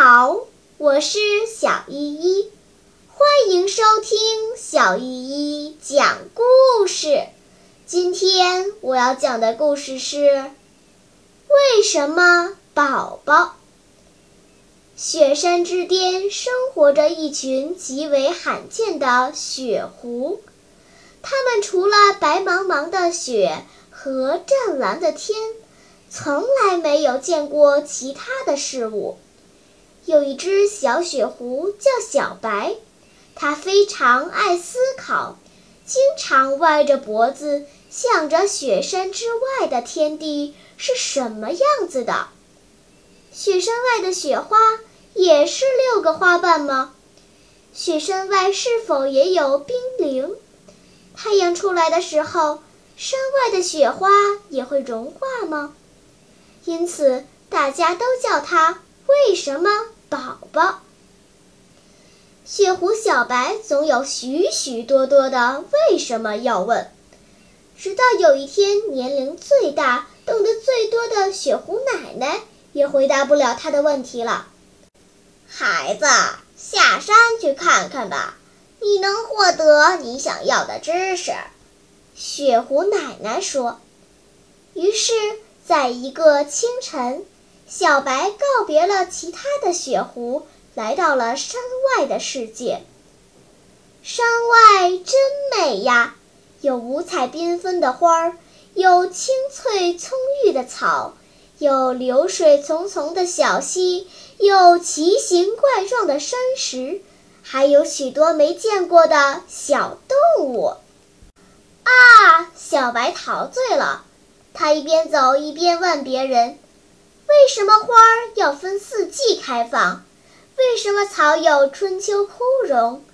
好我是小依依欢迎收听小依依讲故事。今天我要讲的故事是为什么宝宝雪山之巅生活着一群极为罕见的雪狐它们除了白茫茫的雪和湛蓝的天从来没有见过其他的事物。有一只小雪狐叫小白。它非常爱思考，经常歪着脖子想着雪山之外的天地是什么样子的。雪山外的雪花也是六个花瓣吗？雪山外是否也有冰凌？太阳出来的时候，山外的雪花也会融化吗？因此，大家都叫它“为什么宝宝”。雪狐小白总有许许多多的为什么要问，直到有一天，年龄最大、懂得最多的雪狐奶奶也回答不了他的问题了。孩子，下山去看看吧，你能获得你想要的知识。”雪狐奶奶说。于是，在一个清晨，小白告别了其他的雪狐。来到了山外的世界。山外真美呀，有五彩缤纷的花儿，有青翠葱郁的草，有流水淙淙的小溪，有奇形怪状的山石，还有许多没见过的小动物。啊，小白陶醉了。他一边走一边问别人：“为什么花儿要分四季开放？”为什么草有春秋枯荣？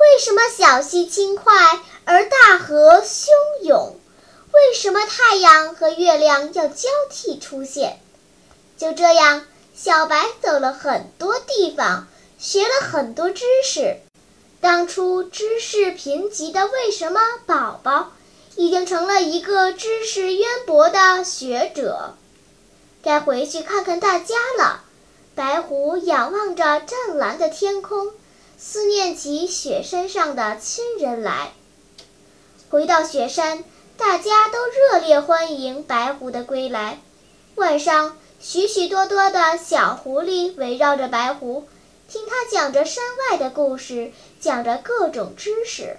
为什么小溪轻快而大河汹涌？为什么太阳和月亮要交替出现？就这样，小白走了很多地方，学了很多知识。当初知识贫瘠的为什么宝宝，已经成了一个知识渊博的学者。该回去看看大家了。白狐仰望着湛蓝的天空，思念起雪山上的亲人来。回到雪山，大家都热烈欢迎白狐的归来。晚上，许许多多的小狐狸围绕着白狐，听他讲着山外的故事，讲着各种知识。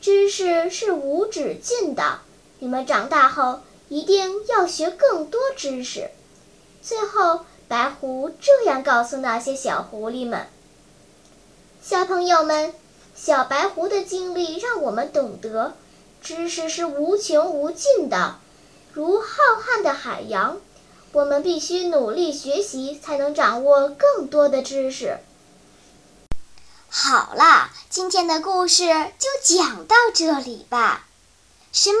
知识是无止境的，你们长大后一定要学更多知识。最后。白狐这样告诉那些小狐狸们：“小朋友们，小白狐的经历让我们懂得，知识是无穷无尽的，如浩瀚的海洋。我们必须努力学习，才能掌握更多的知识。”好啦，今天的故事就讲到这里吧。什么？